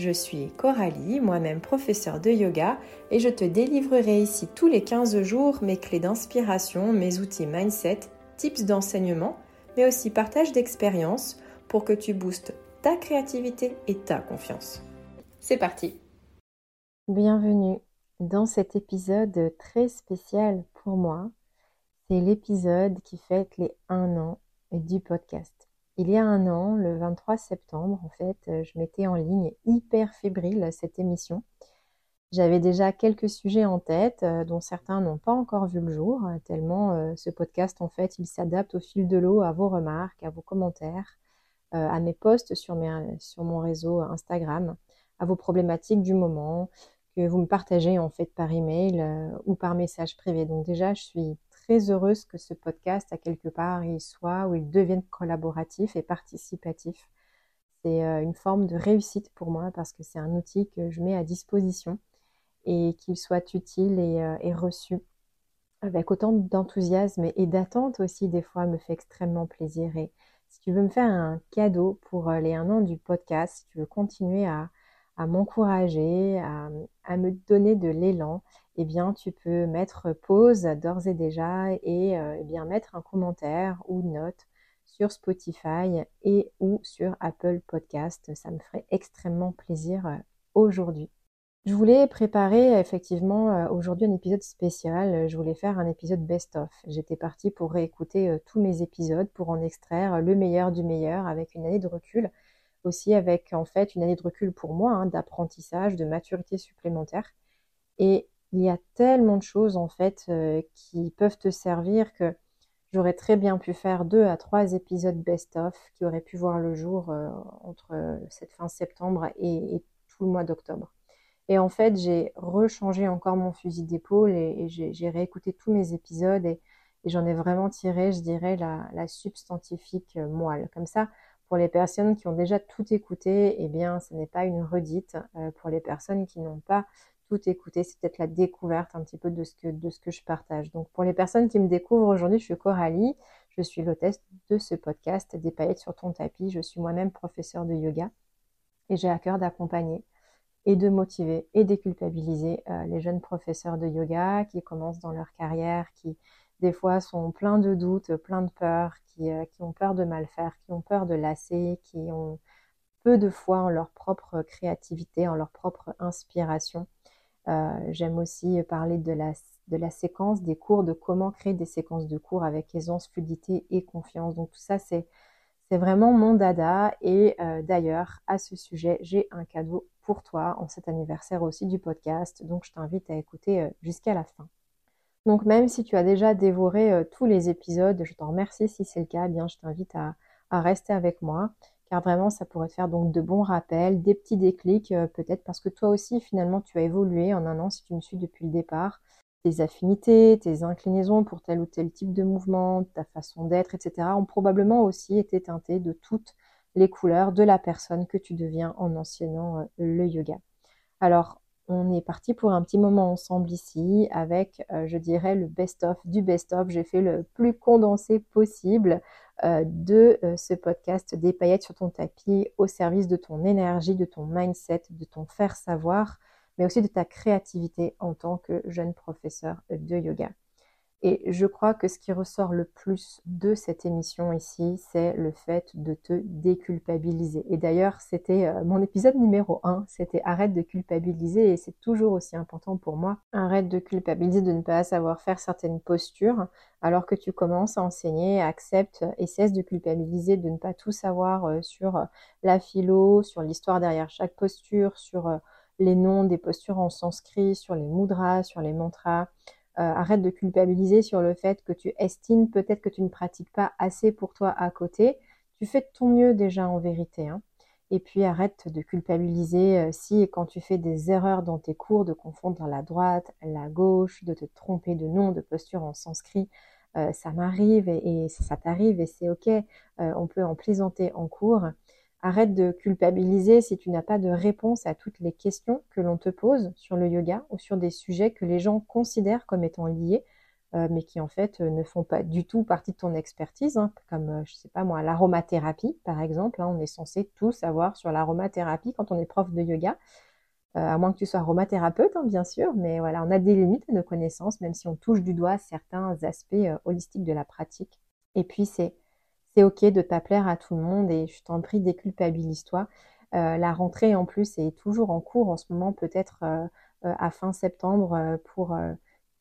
Je suis Coralie, moi-même professeure de yoga, et je te délivrerai ici tous les 15 jours mes clés d'inspiration, mes outils mindset, tips d'enseignement, mais aussi partage d'expériences pour que tu boostes ta créativité et ta confiance. C'est parti Bienvenue dans cet épisode très spécial pour moi. C'est l'épisode qui fête les 1 an du podcast. Il y a un an, le 23 septembre, en fait, euh, je mettais en ligne hyper fébrile cette émission. J'avais déjà quelques sujets en tête, euh, dont certains n'ont pas encore vu le jour, euh, tellement ce podcast, en fait, il s'adapte au fil de l'eau à vos remarques, à vos commentaires, à mes posts sur, sur mon réseau Instagram, à vos problématiques du moment, que vous me partagez en fait par email ou par message privé. Donc déjà, je suis heureuse que ce podcast, à quelque part, il soit ou il devienne collaboratif et participatif. C'est euh, une forme de réussite pour moi parce que c'est un outil que je mets à disposition et qu'il soit utile et, euh, et reçu avec autant d'enthousiasme et d'attente aussi des fois me fait extrêmement plaisir. Et si tu veux me faire un cadeau pour euh, les un an du podcast, si tu veux continuer à, à m'encourager, à, me donner de l'élan, eh bien, tu peux mettre pause d'ores et déjà et euh, eh bien, mettre un commentaire ou note sur Spotify et ou sur Apple Podcast. Ça me ferait extrêmement plaisir euh, aujourd'hui. Je voulais préparer effectivement euh, aujourd'hui un épisode spécial. Je voulais faire un épisode best-of. J'étais partie pour réécouter tous mes épisodes, pour en extraire le meilleur du meilleur avec une année de recul. Aussi avec en fait une année de recul pour moi, hein, d'apprentissage, de maturité supplémentaire. Et il y a tellement de choses en fait euh, qui peuvent te servir que j'aurais très bien pu faire deux à trois épisodes best-of qui auraient pu voir le jour euh, entre cette fin septembre et, tout le mois d'octobre. Et en fait, j'ai rechangé encore mon fusil d'épaule et, j'ai réécouté tous mes épisodes et, j'en ai vraiment tiré, je dirais, la, substantifique euh, moelle. Comme ça, pour les personnes qui ont déjà tout écouté, eh bien, ce n'est pas une redite. pour les personnes qui n'ont pas tout écouter. C'est peut-être la découverte un petit peu de ce, que, je partage. Donc pour les personnes qui me découvrent aujourd'hui, je suis Coralie. Je suis l'hôtesse de ce podcast Des paillettes sur ton tapis. Je suis moi-même professeur de yoga et j'ai à cœur d'accompagner et de motiver et déculpabiliser euh, les jeunes professeurs de yoga qui commencent dans leur carrière, qui des fois sont pleins de doutes, pleins de peurs, qui, euh, qui ont peur de mal faire, qui ont peur de lasser, qui ont peu de foi en leur propre créativité, en leur propre inspiration euh, j'aime aussi parler de la, séquence des cours, de comment créer des séquences de cours avec aisance, fluidité et confiance. Donc tout ça, c'est vraiment mon dada. Et euh, d'ailleurs, à ce sujet, j'ai un cadeau pour toi en cet anniversaire aussi du podcast. Donc je t'invite à écouter jusqu'à la fin. Donc même si tu as déjà dévoré tous les épisodes, je t'en remercie si c'est le cas, eh bien je t'invite à, à, rester avec moi car vraiment ça pourrait te faire donc de bons rappels, des petits déclics euh, peut-être parce que toi aussi finalement tu as évolué en un an si tu me suis depuis le départ. Tes affinités, tes inclinaisons pour tel ou tel type de mouvement, ta façon d'être, etc. ont probablement aussi été teintées de toutes les couleurs de la personne que tu deviens en enseignant euh, le yoga. Alors, on est parti pour un petit moment ensemble ici avec, euh, je dirais, le best-of du best-of. J'ai fait le plus condensé possible euh, de euh, ce podcast des paillettes sur ton tapis au service de ton énergie, de ton mindset, de ton faire savoir, mais aussi de ta créativité en tant que jeune professeur de yoga. Et je crois que ce qui ressort le plus de cette émission ici, c'est le fait de te déculpabiliser. Et d'ailleurs, c'était euh, mon épisode numéro 1, c'était arrête de culpabiliser et c'est toujours aussi important pour moi. Arrête de culpabiliser de ne pas savoir faire certaines postures alors que tu commences à enseigner, accepte et cesse de culpabiliser de ne pas tout savoir euh, sur euh, la philo, sur l'histoire derrière chaque posture, sur les noms des postures en sanskrit, sur les mudras, sur les mantras. Euh, arrête de culpabiliser sur le fait que tu estimes peut-être que tu ne pratiques pas assez pour toi à côté. Tu fais de ton mieux déjà en vérité. Hein. Et puis arrête de culpabiliser euh, si quand tu fais des erreurs dans tes cours, de confondre la droite, la gauche, de te tromper de nom, de posture en sanskrit. Euh, ça m'arrive et, ça, t'arrive et c'est ok. On peut en plaisanter en cours. Arrête de culpabiliser si tu n'as pas de réponse à toutes les questions que l'on te pose sur le yoga ou sur des sujets que les gens considèrent comme étant liés euh, mais qui en fait euh, ne font pas du tout partie de ton expertise, hein, comme euh, je sais pas moi l'aromathérapie par exemple. Hein, on est censé tout savoir sur l'aromathérapie quand on est prof de yoga, à moins que tu sois aromathérapeute hein, bien sûr, mais voilà, on a des limites à nos connaissances, même si on touche du doigt certains aspects holistiques de la pratique. Et puis c'est c'est ok de pas plaire à tout le monde et je t'en prie déculpabilise-toi. la rentrée en plus est toujours en cours en ce moment, peut-être à fin septembre pour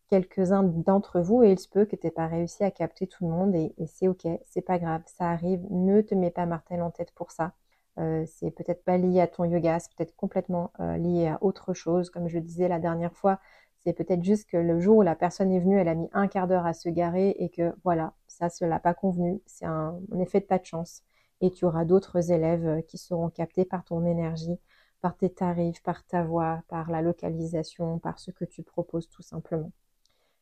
quelques-uns d'entre vous et il se peut que tu n'aies pas réussi à capter tout le monde et, c'est ok, c'est pas grave, ça arrive, ne te mets pas martel en tête pour ça. Euh, c'est peut-être pas lié à ton yoga, c'est peut-être complètement euh, lié à autre chose. Comme je disais la dernière fois, c'est peut-être juste que le jour où la personne est venue, elle a mis un quart d'heure à se garer et que voilà, ça, ne l'a pas convenu. C'est un, un, effet de pas de chance. Et tu auras d'autres élèves euh, qui seront captés par ton énergie, par tes tarifs, par ta voix, par la localisation, par ce que tu proposes tout simplement.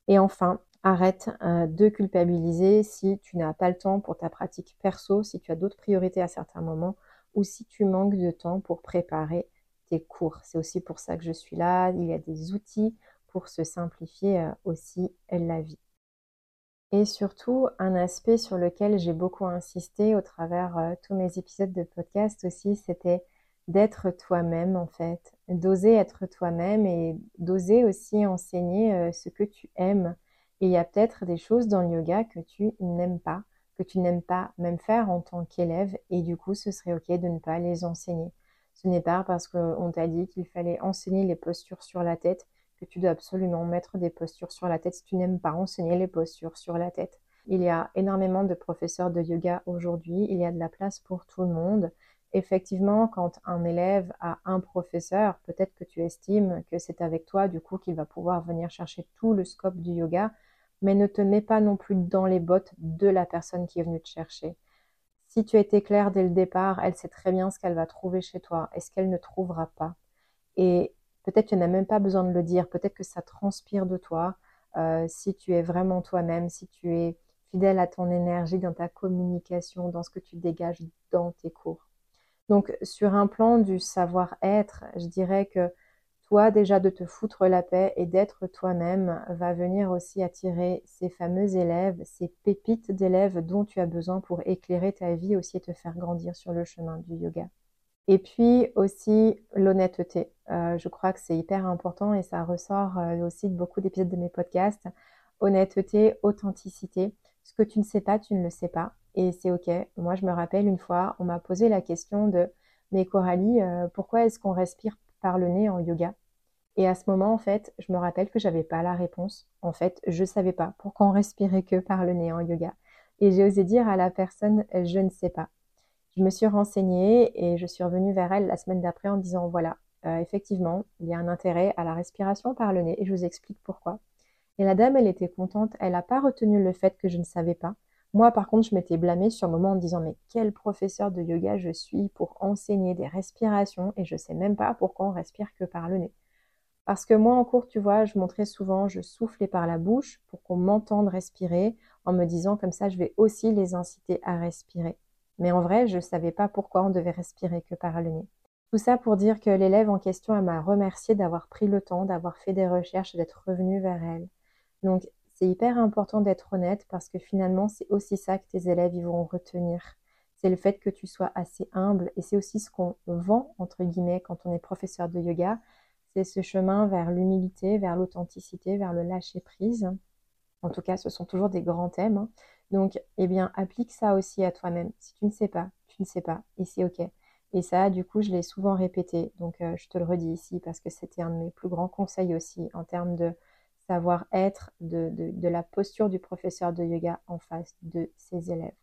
Et enfin, arrête euh, de culpabiliser si tu n'as pas le temps pour ta pratique perso, si tu as d'autres priorités à certains moments ou si tu manques de temps pour préparer tes cours. C'est aussi pour ça que je suis là. Il y a des outils pour se simplifier euh, aussi la vie. Et surtout, un aspect sur lequel j'ai beaucoup insisté au travers euh, tous mes épisodes de podcast aussi, c'était d'être toi-même en fait, d'oser être toi-même et d'oser aussi enseigner euh, ce que tu aimes. Et il y a peut-être des choses dans le yoga que tu n'aimes pas, que tu n'aimes pas même faire en tant qu'élève et du coup ce serait ok de ne pas les enseigner. Ce n'est pas parce qu'on t'a dit qu'il fallait enseigner les postures sur la tête que tu dois absolument mettre des postures sur la tête si tu n'aimes pas enseigner les postures sur la tête. Il y a énormément de professeurs de yoga aujourd'hui, il y a de la place pour tout le monde effectivement, quand un élève a un professeur, peut-être que tu estimes que c'est avec toi, du coup, qu'il va pouvoir venir chercher tout le scope du yoga, mais ne te mets pas non plus dans les bottes de la personne qui est venue te chercher. Si tu as été clair dès le départ, elle sait très bien ce qu'elle va trouver chez toi et ce qu'elle ne trouvera pas. Et peut-être tu n'as même pas besoin de le dire, peut-être que ça transpire de toi. Euh, si tu es vraiment toi-même, si tu es fidèle à ton énergie dans ta communication, dans ce que tu dégages dans tes cours. Donc sur un plan du savoir-être, je dirais que toi déjà de te foutre la paix et d'être toi-même va venir aussi attirer ces fameux élèves, ces pépites d'élèves dont tu as besoin pour éclairer ta vie aussi et te faire grandir sur le chemin du yoga. Et puis aussi l'honnêteté. Euh, je crois que c'est hyper important et ça ressort euh, aussi de beaucoup d'épisodes de mes podcasts. Honnêteté, authenticité. Ce que tu ne sais pas, tu ne le sais pas et c'est ok. Moi, je me rappelle une fois, on m'a posé la question de mais Coralie, euh, pourquoi est-ce qu'on respire par le nez en yoga? Et à ce moment, en fait, je me rappelle que j'avais pas la réponse. En fait, je savais pas pourquoi on respirait que par le nez en yoga. Et j'ai osé dire à la personne, je ne sais pas. Je me suis renseignée et je suis revenue vers elle la semaine d'après en disant voilà, euh, effectivement, il y a un intérêt à la respiration par le nez et je vous explique pourquoi. Et la dame, elle était contente, elle n'a pas retenu le fait que je ne savais pas. Moi, par contre, je m'étais blâmée sur le moment en disant mais quel professeur de yoga je suis pour enseigner des respirations et je sais même pas pourquoi on respire que par le nez. Parce que moi, en cours, tu vois, je montrais souvent, je soufflais par la bouche pour qu'on m'entende respirer en me disant comme ça, je vais aussi les inciter à respirer. Mais en vrai, je ne savais pas pourquoi on devait respirer que par le nez. Tout ça pour dire que l'élève en question m'a remercié d'avoir pris le temps, d'avoir fait des recherches, d'être revenu vers elle. Donc, c'est hyper important d'être honnête parce que finalement, c'est aussi ça que tes élèves ils vont retenir. C'est le fait que tu sois assez humble et c'est aussi ce qu'on vend, entre guillemets, quand on est professeur de yoga. C'est ce chemin vers l'humilité, vers l'authenticité, vers le lâcher prise. En tout cas, ce sont toujours des grands thèmes. Hein. Donc, eh bien, applique ça aussi à toi-même. Si tu ne sais pas, tu ne sais pas et c'est OK. Et ça, du coup, je l'ai souvent répété. Donc, euh, je te le redis ici parce que c'était un de mes plus grands conseils aussi en termes de savoir-être, de, la posture du professeur de yoga en face de ses élèves.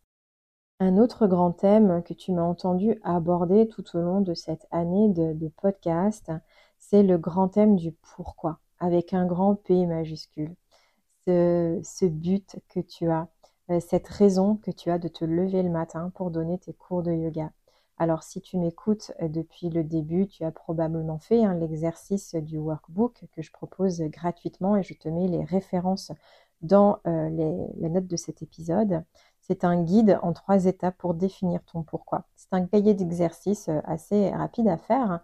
Un autre grand thème que tu m'as entendu aborder tout au long de cette année de, podcast, c'est le grand thème du pourquoi, avec un grand P majuscule. Ce, but que tu as, cette raison que tu as de te lever le matin pour donner tes cours de yoga. Alors si tu m'écoutes euh, depuis le début, tu as probablement fait hein, l'exercice du workbook que je propose gratuitement et je te mets les références dans euh, les, notes de cet épisode. C'est un guide en trois étapes pour définir ton pourquoi. C'est un cahier d'exercice euh, assez rapide à faire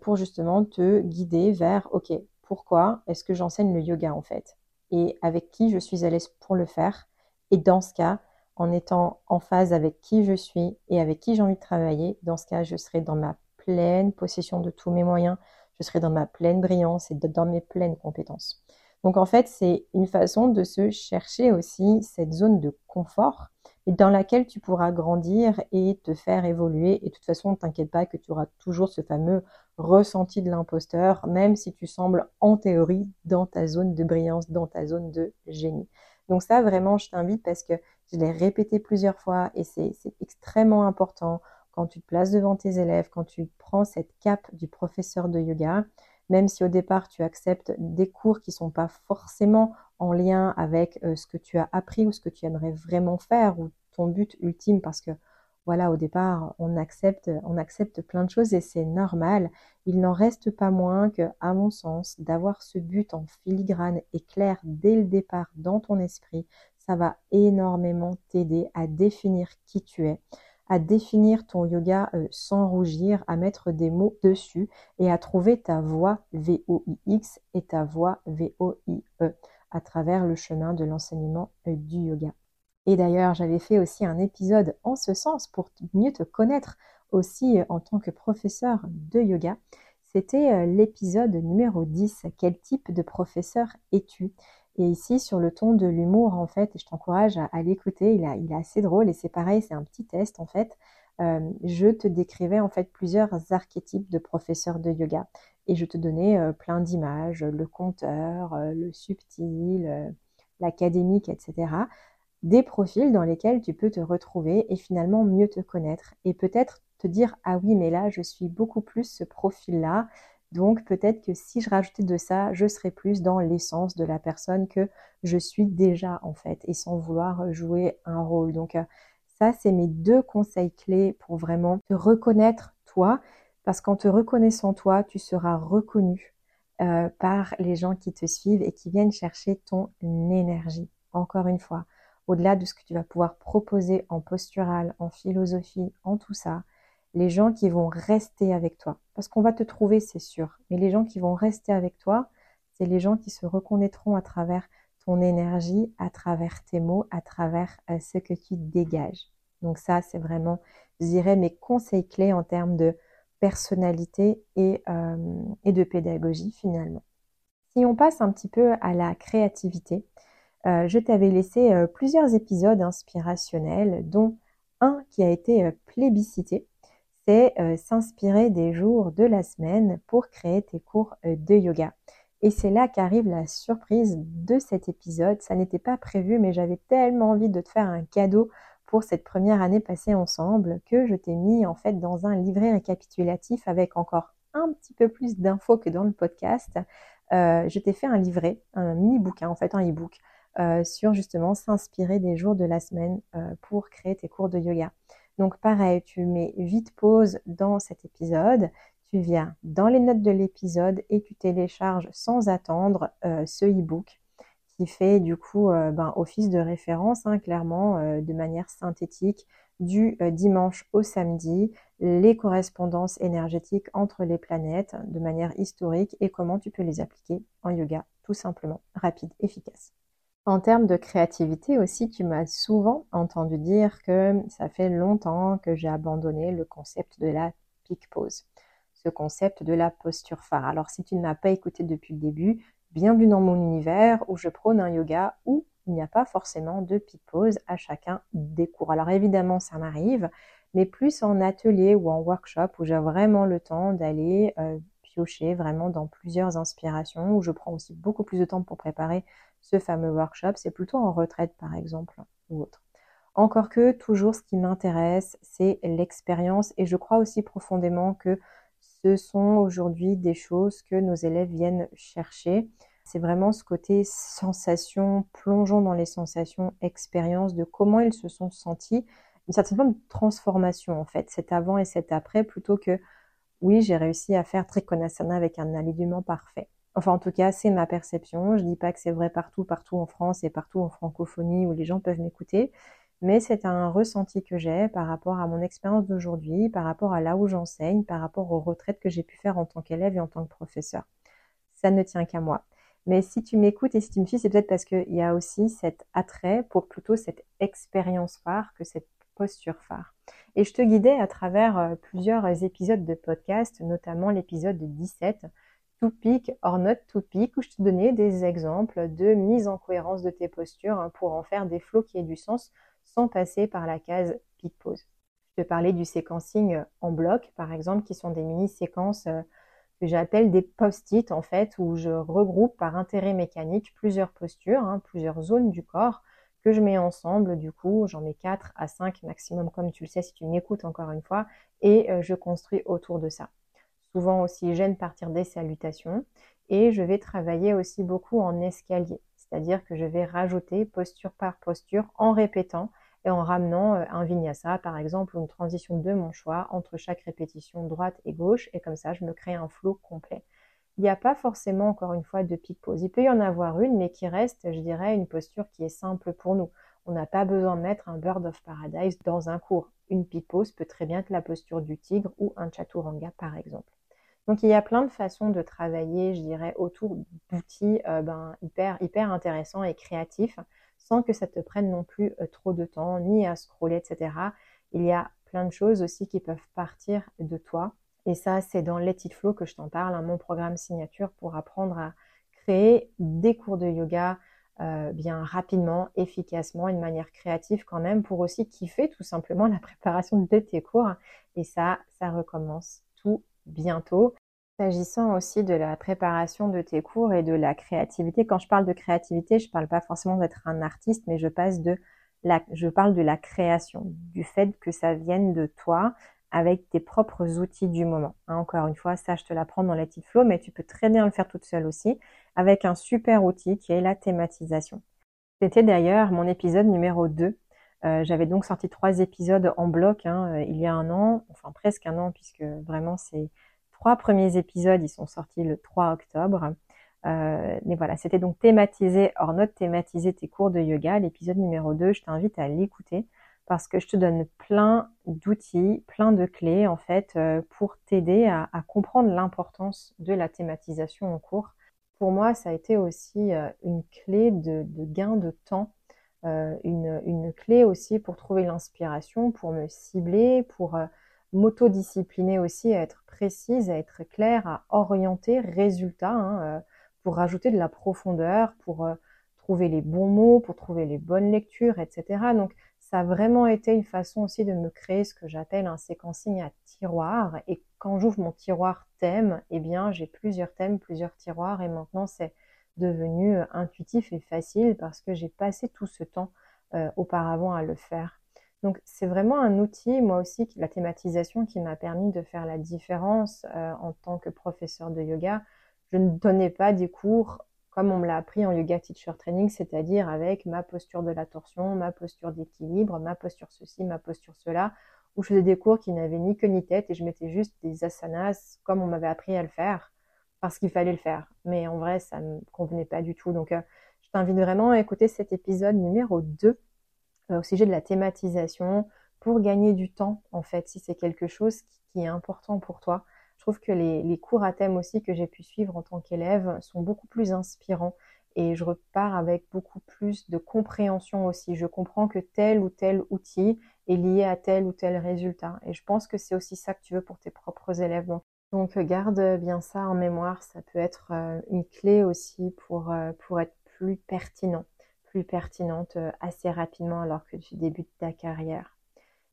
pour justement te guider vers, OK, pourquoi est-ce que j'enseigne le yoga en fait? Et avec qui je suis à l'aise pour le faire? Et dans ce cas, en étant en phase avec qui je suis et avec qui j'ai envie de travailler, dans ce cas, je serai dans ma pleine possession de tous mes moyens, je serai dans ma pleine brillance et dans mes pleines compétences. Donc en fait, c'est une façon de se chercher aussi cette zone de confort dans laquelle tu pourras grandir et te faire évoluer. Et de toute façon, ne t'inquiète pas que tu auras toujours ce fameux ressenti de l'imposteur, même si tu sembles en théorie dans ta zone de brillance, dans ta zone de génie. Donc ça, vraiment, je t'invite parce que je l'ai répété plusieurs fois et c'est extrêmement important quand tu te places devant tes élèves, quand tu prends cette cape du professeur de yoga, même si au départ tu acceptes des cours qui ne sont pas forcément en lien avec euh, ce que tu as appris ou ce que tu aimerais vraiment faire ou ton but ultime parce que voilà, au départ, on accepte, on accepte plein de choses et c'est normal. Il n'en reste pas moins que, à mon sens, d'avoir ce but en filigrane et clair dès le départ dans ton esprit, ça va énormément t'aider à définir qui tu es, à définir ton yoga euh, sans rougir, à mettre des mots dessus et à trouver ta voix V-O-I-X et ta voix V-O-I-E à travers le chemin de l'enseignement euh, du yoga. Et d'ailleurs, j'avais fait aussi un épisode en ce sens pour mieux te connaître aussi euh, en tant que professeur de yoga. C'était l'épisode numéro 10. Quel type de professeur es-tu? Et ici, sur le ton de l'humour, en fait, je t'encourage à, l'écouter. Il, est assez drôle et c'est pareil, c'est un petit test en fait. Euh, je te décrivais en fait plusieurs archétypes de professeurs de yoga et je te donnais euh, plein d'images, le conteur, euh, le subtil, l'académique, etc. Des profils dans lesquels tu peux te retrouver et finalement mieux te connaître et peut-être te dire ah oui mais là je suis beaucoup plus ce profil là donc peut-être que si je rajoutais de ça, je serais plus dans l'essence de la personne que je suis déjà en fait et sans vouloir jouer un rôle. Donc euh, ça, c'est mes deux conseils clés pour vraiment te reconnaître toi parce qu'en te reconnaissant toi, tu seras reconnu euh, par les gens qui te suivent et qui viennent chercher ton énergie. Encore une fois, au-delà de ce que tu vas pouvoir proposer en postural, en philosophie, en tout ça, les gens qui vont rester avec toi. Parce qu'on va te trouver, c'est sûr. Mais les gens qui vont rester avec toi, c'est les gens qui se reconnaîtront à travers ton énergie, à travers tes mots, à travers euh, ce que tu dégages. Donc ça, c'est vraiment, je dirais, mes conseils clés en termes de personnalité et, euh, et de pédagogie finalement. Si on passe un petit peu à la créativité, euh, je t'avais laissé plusieurs épisodes inspirationnels, dont un qui a été plébiscité c'est euh, s'inspirer des jours de la semaine pour créer tes cours euh, de yoga. Et c'est là qu'arrive la surprise de cet épisode. Ça n'était pas prévu, mais j'avais tellement envie de te faire un cadeau pour cette première année passée ensemble que je t'ai mis en fait dans un livret récapitulatif avec encore un petit peu plus d'infos que dans le podcast. Euh, je t'ai fait un livret, un mini bouquin en fait, un e-book sur justement s'inspirer des jours de la semaine pour créer tes cours de yoga. Donc pareil, tu mets vite pause dans cet épisode, tu viens dans les notes de l'épisode et tu télécharges sans attendre euh, ce e-book qui fait du coup euh, ben, office de référence, hein, clairement, euh, de manière synthétique, du dimanche au samedi, les correspondances énergétiques entre les planètes de manière historique et comment tu peux les appliquer en yoga, tout simplement, rapide, efficace. En termes de créativité aussi, tu m'as souvent entendu dire que ça fait longtemps que j'ai abandonné le concept de la peak pose, ce concept de la posture phare. Alors si tu ne m'as pas écouté depuis le début, bienvenue dans mon univers où je prône un yoga où il n'y a pas forcément de peak pose à chacun des cours. Alors évidemment, ça m'arrive, mais plus en atelier ou en workshop où j'ai vraiment le temps d'aller euh, piocher vraiment dans plusieurs inspirations, où je prends aussi beaucoup plus de temps pour préparer ce fameux workshop, c'est plutôt en retraite par exemple ou autre. Encore que toujours ce qui m'intéresse, c'est l'expérience et je crois aussi profondément que ce sont aujourd'hui des choses que nos élèves viennent chercher. C'est vraiment ce côté sensation, plongeons dans les sensations, expérience de comment ils se sont sentis une certaine forme de transformation en fait, cet avant et cet après, plutôt que oui, j'ai réussi à faire Trikonasana avec un alignement parfait. Enfin, en tout cas, c'est ma perception. Je dis pas que c'est vrai partout, partout en France et partout en francophonie où les gens peuvent m'écouter, mais c'est un ressenti que j'ai par rapport à mon expérience d'aujourd'hui, par rapport à là où j'enseigne, par rapport aux retraites que j'ai pu faire en tant qu'élève et en tant que professeur. Ça ne tient qu'à moi. Mais si tu m'écoutes et si tu me suis, c'est peut-être parce qu'il y a aussi cet attrait pour plutôt cette expérience phare que cette posture phare. Et je te guidais à travers euh, plusieurs épisodes de podcast, notamment l'épisode 17, To Peak or Not To Peak, où je te donnais des exemples de mise en cohérence de tes postures hein, pour en faire des flots qui aient du sens sans passer par la case Peak Pose. Je te parlais du séquencing en bloc, par exemple, qui sont des mini-séquences euh, que j'appelle des post-it, en fait, où je regroupe par intérêt mécanique plusieurs postures, hein, plusieurs zones du corps que je mets ensemble. Du coup, j'en mets 4 à 5 maximum, comme tu le sais si tu m'écoutes encore une fois, et euh, je construis autour de ça. Souvent aussi, j'aime partir des salutations et je vais travailler aussi beaucoup en escalier, c'est-à-dire que je vais rajouter posture par posture en répétant et en ramenant euh, un vinyasa, par exemple, ou une transition de mon choix entre chaque répétition droite et gauche, et comme ça, je me crée un flow complet. Il n'y a pas forcément, encore une fois, de pique pose. Il peut y en avoir une, mais qui reste, je dirais, une posture qui est simple pour nous. On n'a pas besoin de mettre un Bird of Paradise dans un cours. Une pique pose peut très bien être la posture du tigre ou un chaturanga, par exemple. Donc il y a plein de façons de travailler, je dirais, autour d'outils euh, ben, hyper, hyper intéressants et créatifs sans que ça te prenne non plus euh, trop de temps, ni à scroller, etc. Il y a plein de choses aussi qui peuvent partir de toi. Et ça, c'est dans Let It Flow que je t'en parle, hein, mon programme signature pour apprendre à créer des cours de yoga euh, bien rapidement, efficacement, une manière créative quand même, pour aussi kiffer tout simplement la préparation de tes cours. Et ça, ça recommence tout bientôt. S'agissant aussi de la préparation de tes cours et de la créativité, quand je parle de créativité, je ne parle pas forcément d'être un artiste, mais je passe de la, je parle de la création, du fait que ça vienne de toi avec tes propres outils du moment. Hein, encore une fois, ça je te l'apprends dans Let It Flow, mais tu peux très bien le faire toute seule aussi avec un super outil qui est la thématisation. C'était d'ailleurs mon épisode numéro 2. Euh, j'avais donc sorti trois épisodes en bloc hein, il y a un an, enfin presque un an, puisque vraiment c'est trois premiers épisodes, ils sont sortis le 3 octobre. Euh, mais voilà, c'était donc thématisé, hors note thématiser tes cours de yoga. L'épisode numéro 2, je t'invite à l'écouter parce que je te donne plein d'outils, plein de clés en fait euh, pour t'aider à, comprendre l'importance de la thématisation en cours. Pour moi, ça a été aussi euh, une clé de, gain de temps, une, clé aussi pour trouver l'inspiration, pour me cibler, pour m'autodiscipliner aussi, à être précise, à être claire, à orienter résultat, hein, euh, pour rajouter de la profondeur, pour euh, trouver les bons mots, pour trouver les bonnes lectures, etc. Donc ça a vraiment été une façon aussi de me créer ce que j'appelle un séquencing à tiroir. Et quand j'ouvre mon tiroir thème, eh bien j'ai plusieurs thèmes, plusieurs tiroirs, et maintenant c'est devenu euh, intuitif et facile parce que j'ai passé tout ce temps auparavant à le faire. Donc c'est vraiment un outil, moi aussi, la thématisation qui m'a permis de faire la différence euh, en tant que professeur de yoga. Je ne donnais pas des cours comme on me l'a appris en yoga teacher training, c'est-à-dire avec ma posture de la torsion, ma posture d'équilibre, ma posture ceci, ma posture cela, où je faisais des cours qui n'avaient ni queue ni tête et je mettais juste des asanas comme on m'avait appris à le faire parce qu'il fallait le faire. Mais en vrai, ça ne me convenait pas du tout. Donc, euh, je t'invite vraiment à écouter cet épisode numéro 2 euh, au sujet de la thématisation pour gagner du temps, en fait, si c'est quelque chose qui, est important pour toi. Je trouve que les, cours à thème aussi que j'ai pu suivre en tant qu'élève sont beaucoup plus inspirants et je repars avec beaucoup plus de compréhension aussi. Je comprends que tel ou tel outil est lié à tel ou tel résultat et je pense que c'est aussi ça que tu veux pour tes propres élèves. Donc, garde bien ça en mémoire, ça peut être euh, une clé aussi pour, euh, pour être plus pertinent plus pertinente euh, assez rapidement alors que tu débutes ta carrière.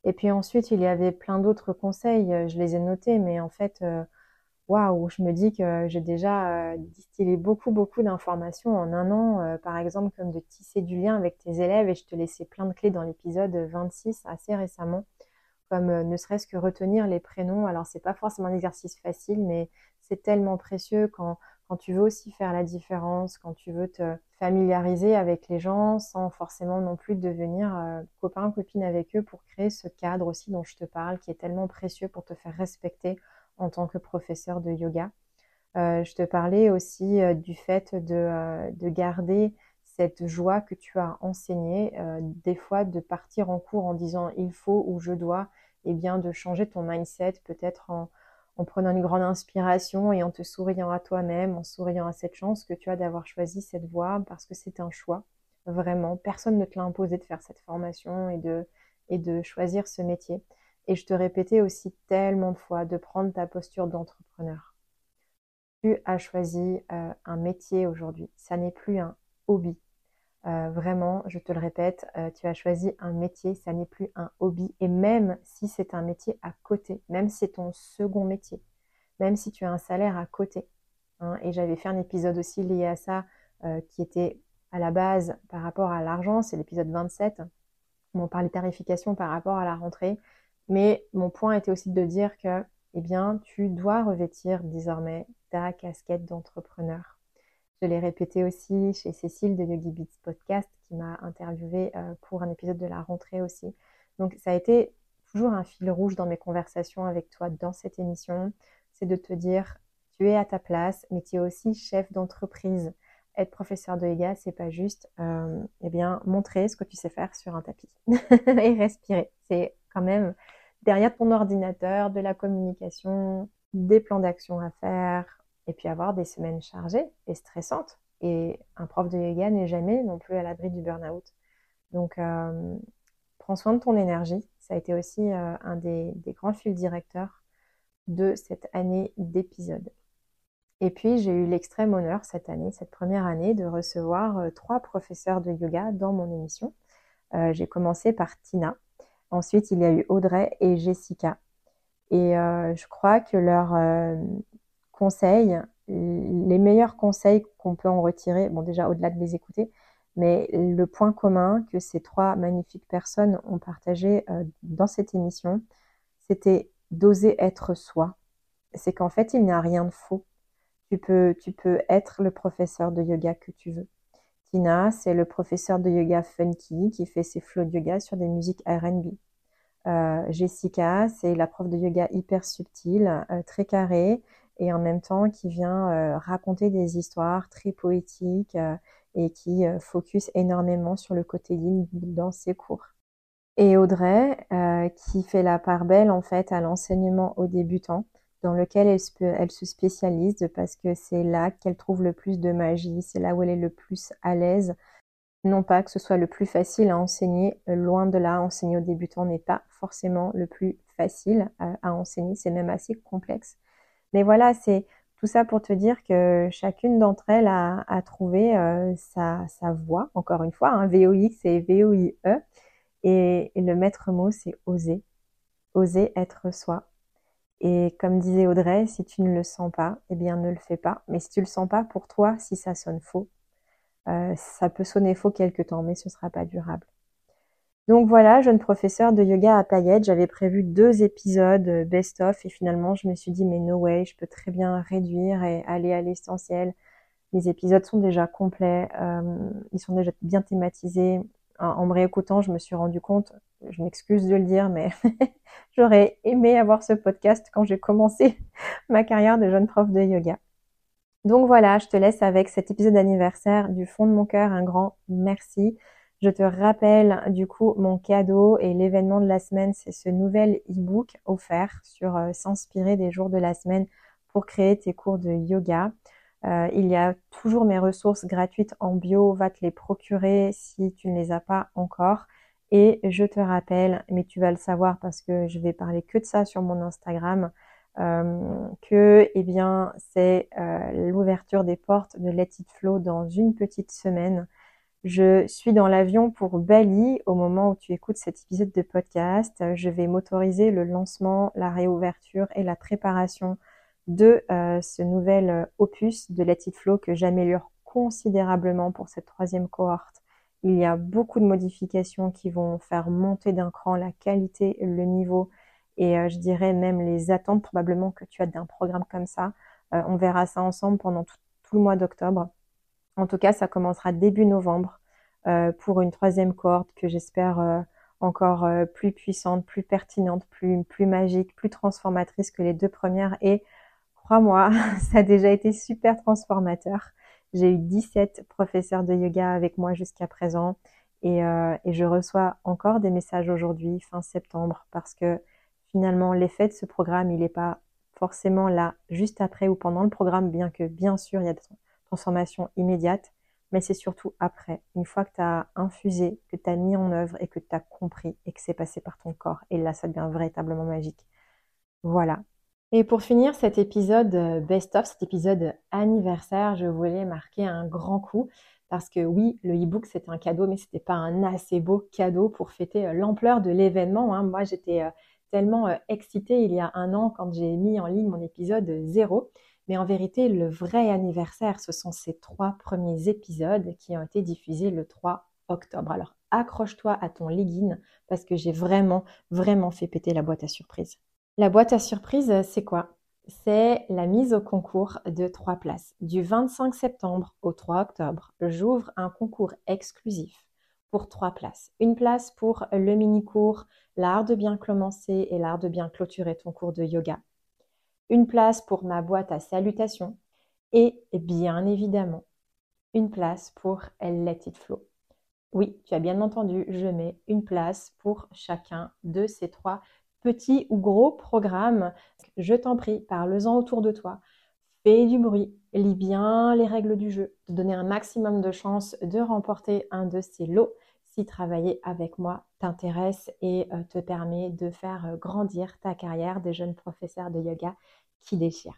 Et puis ensuite, il y avait plein d'autres conseils, euh, je les ai notés, mais en fait, euh, waouh, je me dis que j'ai déjà distillé beaucoup, beaucoup d'informations en un an, par exemple, comme de tisser du lien avec tes élèves, et je te laissais plein de clés dans l'épisode 26 assez récemment, comme ne serait-ce que retenir les prénoms. Alors, c'est pas forcément un exercice facile, mais c'est tellement précieux quand, quand tu veux aussi faire la différence, quand tu veux te familiariser avec les gens sans forcément non plus devenir euh, copain, copine avec eux pour créer ce cadre aussi dont je te parle qui est tellement précieux pour te faire respecter en tant que professeur de yoga. Euh, je te parlais aussi euh, du fait de, de, garder cette joie que tu as enseignée, des fois de partir en cours en disant il faut ou je dois, et eh bien de changer ton mindset peut-être en, en prenant une grande inspiration et en te souriant à toi-même, en souriant à cette chance que tu as d'avoir choisi cette voie parce que c'est un choix. Vraiment, personne ne te l'a imposé de faire cette formation et de, et de choisir ce métier. Et je te répétais aussi tellement de fois de prendre ta posture d'entrepreneur. Tu as choisi euh, un métier aujourd'hui. Ça n'est plus un hobby. Euh, vraiment, je te le répète, euh, tu as choisi un métier, ça n'est plus un hobby. Et même si c'est un métier à côté, même si c'est ton second métier, même si tu as un salaire à côté. Hein, et j'avais fait un épisode aussi lié à ça euh, qui était à la base par rapport à l'argent, c'est l'épisode 27. On parlait tarification par rapport à la rentrée. Mais mon point était aussi de dire que, eh bien, tu dois revêtir désormais ta casquette d'entrepreneur je l'ai répété aussi chez Cécile de Yogi Beats Podcast qui m'a interviewé euh, pour un épisode de la rentrée aussi. Donc ça a été toujours un fil rouge dans mes conversations avec toi dans cette émission, c'est de te dire tu es à ta place, mais tu es aussi chef d'entreprise. Être professeur de yoga, c'est pas juste euh, eh bien montrer ce que tu sais faire sur un tapis et respirer. C'est quand même derrière ton ordinateur de la communication, des plans d'action à faire, et puis avoir des semaines chargées et stressantes. Et un prof de yoga n'est jamais non plus à l'abri du burn-out. Donc, euh, prends soin de ton énergie. Ça a été aussi euh, un des, grands fils directeurs de cette année d'épisodes. Et puis, j'ai eu l'extrême honneur cette année, cette première année, de recevoir euh, trois professeurs de yoga dans mon émission. j'ai commencé par Tina. Ensuite, il y a eu Audrey et Jessica. Et je crois que leur, les meilleurs conseils qu'on peut en retirer, bon déjà au-delà de les écouter, mais le point commun que ces trois magnifiques personnes ont partagé euh, dans cette émission, c'était d'oser être soi. C'est qu'en fait, il n'y a rien de faux. Tu peux, tu peux être le professeur de yoga que tu veux. Tina, c'est le professeur de yoga funky qui fait ses flots de yoga sur des musiques R&B. Euh, Jessica, c'est la prof de yoga hyper subtile, euh, très carrée, et en même temps qui vient euh, raconter des histoires très poétiques euh, et qui euh, focus énormément sur le côté yin dans ses cours. Et Audrey, qui fait la part belle en fait à l'enseignement aux débutants, dans lequel elle se spécialise parce que c'est là qu'elle trouve le plus de magie, c'est là où elle est le plus à l'aise. Non pas que ce soit le plus facile à enseigner, loin de là, enseigner aux débutants n'est pas forcément le plus facile à enseigner, c'est même assez complexe. Mais voilà, c'est tout ça pour te dire que chacune d'entre elles a, trouvé euh, sa, voie, encore une fois, hein, VOX et VOIE. Et, et le maître mot, c'est oser. Oser être soi. Et comme disait Audrey, si tu ne le sens pas, eh bien ne le fais pas. Mais si tu le sens pas pour toi, si ça sonne faux, euh, ça peut sonner faux quelque temps, mais ce sera pas durable. Donc voilà, jeune professeur de yoga à paillettes, j'avais prévu deux épisodes euh, best-of et finalement je me suis dit mais no way, je peux très bien réduire et aller à l'essentiel. Les épisodes sont déjà complets, euh, ils sont déjà bien thématisés. En, me réécoutant, je me suis rendu compte, je m'excuse de le dire, mais j'aurais aimé avoir ce podcast quand j'ai commencé ma carrière de jeune prof de yoga. Donc voilà, je te laisse avec cet épisode d'anniversaire du fond de mon cœur, un grand merci. Je te rappelle du coup mon cadeau et l'événement de la semaine, c'est ce nouvel e-book offert sur euh, s'inspirer des jours de la semaine pour créer tes cours de yoga. Euh, il y a toujours mes ressources gratuites en bio, va te les procurer si tu ne les as pas encore. Et je te rappelle, mais tu vas le savoir parce que je vais parler que de ça sur mon Instagram, euh, que eh bien c'est l'ouverture des portes de Let It Flow dans une petite semaine. Je suis dans l'avion pour Bali au moment où tu écoutes cet épisode de podcast. Je vais m'autoriser le lancement, la réouverture et la préparation de euh, ce nouvel euh, opus de Let It Flow que j'améliore considérablement pour cette troisième cohorte. Il y a beaucoup de modifications qui vont faire monter d'un cran la qualité, le niveau et euh, je dirais même les attentes probablement que tu as d'un programme comme ça. on verra ça ensemble pendant tout tout le mois d'octobre. En tout cas, ça commencera début novembre euh, pour une troisième cohorte que j'espère euh, encore euh, plus puissante, plus pertinente, plus, magique, plus transformatrice que les deux premières. Et crois-moi, ça a déjà été super transformateur. J'ai eu 17 professeurs de yoga avec moi jusqu'à présent et, je reçois encore des messages aujourd'hui, fin septembre, parce que finalement, l'effet de ce programme, il n'est pas forcément là juste après ou pendant le programme, bien que bien sûr, il y a des transformations immédiates mais c'est surtout après, une fois que tu as infusé, que tu as mis en œuvre et que tu as compris et que c'est passé par ton corps. Et là, ça devient véritablement magique. Voilà. Et pour finir cet épisode euh, best-of, cet épisode anniversaire, je voulais marquer un grand coup parce que oui, le e-book c'était un cadeau, mais c'était pas un assez beau cadeau pour fêter euh, l'ampleur de l'événement. Hein. Moi, j'étais euh, tellement excitée il y a un an quand j'ai mis en ligne mon épisode zéro. Mais en vérité, le vrai anniversaire, ce sont ces trois premiers épisodes qui ont été diffusés le 3 octobre. Alors accroche-toi à ton legging parce que j'ai vraiment, vraiment fait péter la boîte à surprise. La boîte à surprise, c'est quoi? C'est la mise au concours de trois places. Du 25 septembre au 3 octobre, j'ouvre un concours exclusif pour trois places. Une place pour le mini-cours L'art de bien commencer et l'art de bien clôturer ton cours de yoga une place pour ma boîte à salutations et bien évidemment une place pour Let It Flow. Oui, tu as bien entendu, je mets une place pour chacun de ces trois petits ou gros programmes. Je t'en prie, parle-en autour de toi. Fais du bruit, lis bien les règles du jeu, te donner un maximum de chances de remporter un de ces lots travailler avec moi t'intéresse et euh, te permet de faire euh, grandir ta carrière de jeune professeur de yoga qui déchire.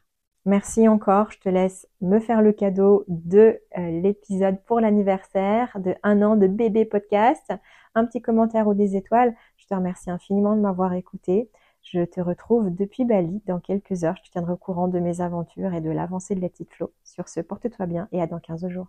Merci encore, je te laisse me faire le cadeau de euh, l'épisode pour l'anniversaire de un an de bébé podcast, un petit commentaire ou des étoiles. Je te remercie infiniment de m'avoir écouté. Je te retrouve depuis Bali dans quelques heures. Je te tiendrai au courant de mes aventures et de l'avancée de la petite Flow. Sur ce, porte-toi bien et à dans 15 jours.